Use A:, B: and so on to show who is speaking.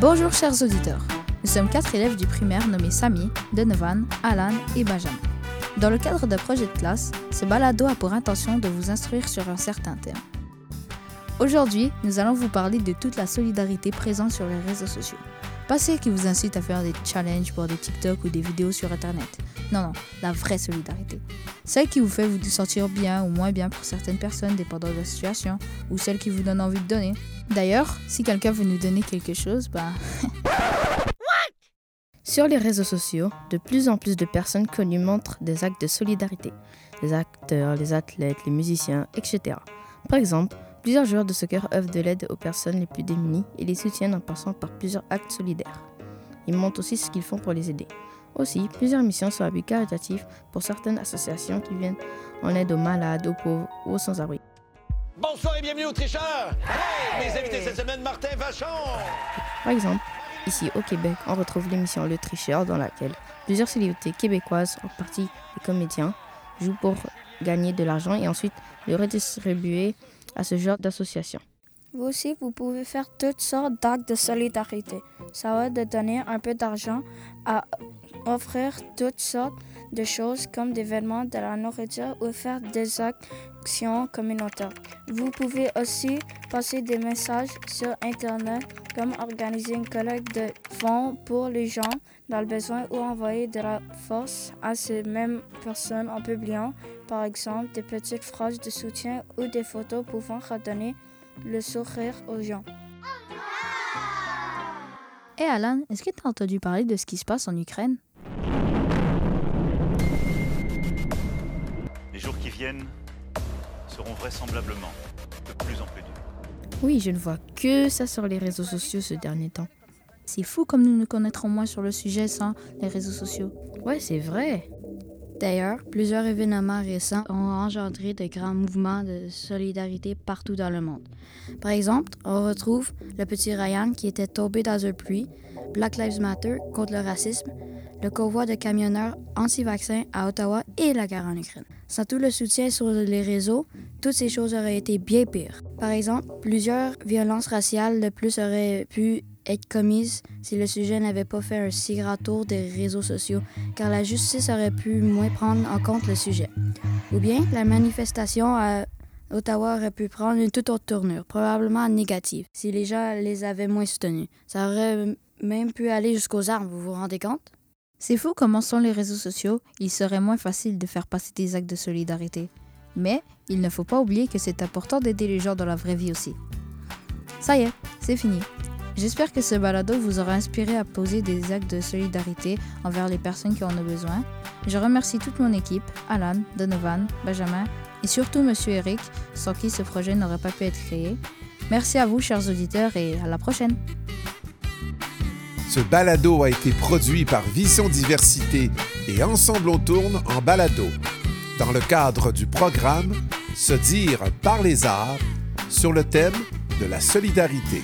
A: Bonjour chers auditeurs. Nous sommes quatre élèves du primaire nommés Samy, Donovan, Alan et Benjamin. Dans le cadre d'un projet de classe, ce balado a pour intention de vous instruire sur un certain thème. Aujourd'hui, nous allons vous parler de toute la solidarité présente sur les réseaux sociaux. Pas celle qui vous incite à faire des challenges pour des TikTok ou des vidéos sur Internet. Non, non, la vraie solidarité. Celle qui vous fait vous sentir bien ou moins bien pour certaines personnes dépendant de la situation, ou celle qui vous donne envie de donner. D'ailleurs, si quelqu'un veut nous donner quelque chose, bah...
B: Sur les réseaux sociaux, de plus en plus de personnes connues montrent des actes de solidarité. Les acteurs, les athlètes, les musiciens, etc. Par exemple, Plusieurs joueurs de soccer œuvrent de l'aide aux personnes les plus démunies et les soutiennent en passant par plusieurs actes solidaires. Ils montrent aussi ce qu'ils font pour les aider. Aussi, plusieurs missions sont à but caritatif pour certaines associations qui viennent en aide aux malades, aux pauvres ou aux sans-abri.
C: Bonsoir et bienvenue aux tricheurs! Hey! Mes invités cette semaine, Martin Vachon!
B: Par exemple, ici au Québec, on retrouve l'émission Le Tricheur dans laquelle plusieurs célébrités québécoises, en partie des comédiens, jouent pour gagner de l'argent et ensuite le redistribuer à ce genre d'association.
D: Vous aussi, vous pouvez faire toutes sortes d'actes de solidarité. Ça va de donner un peu d'argent à offrir toutes sortes de choses comme des vêtements, de la nourriture ou faire des actions communautaires. Vous pouvez aussi passer des messages sur Internet comme organiser une collecte de fonds pour les gens dans le besoin ou envoyer de la force à ces mêmes personnes en publiant, par exemple, des petites phrases de soutien ou des photos pouvant redonner le sourire aux gens.
A: Et Alan, est-ce que tu as entendu parler de ce qui se passe en Ukraine?
E: Viennent seront vraisemblablement de plus en plus durs.
B: Oui, je ne vois que ça sur les réseaux sociaux ce dernier temps.
A: C'est fou comme nous nous connaîtrons moins sur le sujet sans les réseaux sociaux.
B: Ouais, c'est vrai.
F: D'ailleurs, plusieurs événements récents ont engendré de grands mouvements de solidarité partout dans le monde. Par exemple, on retrouve le petit Ryan qui était tombé dans un puits, Black Lives Matter contre le racisme, le convoi de camionneurs anti-vaccins à Ottawa et la guerre en Ukraine. Sans tout le soutien sur les réseaux, toutes ces choses auraient été bien pires. Par exemple, plusieurs violences raciales de plus auraient pu être commises si le sujet n'avait pas fait un si grand tour des réseaux sociaux, car la justice aurait pu moins prendre en compte le sujet. Ou bien la manifestation à Ottawa aurait pu prendre une toute autre tournure, probablement négative, si les gens les avaient moins soutenus. Ça aurait même pu aller jusqu'aux armes, vous vous rendez compte?
A: C'est fou comment sont les réseaux sociaux, il serait moins facile de faire passer des actes de solidarité. Mais il ne faut pas oublier que c'est important d'aider les gens dans la vraie vie aussi. Ça y est, c'est fini. J'espère que ce balado vous aura inspiré à poser des actes de solidarité envers les personnes qui en ont besoin. Je remercie toute mon équipe, Alan, Donovan, Benjamin et surtout Monsieur Eric, sans qui ce projet n'aurait pas pu être créé. Merci à vous, chers auditeurs, et à la prochaine.
G: Ce balado a été produit par Vision Diversité et Ensemble on tourne en balado, dans le cadre du programme Se dire par les arts sur le thème de la solidarité.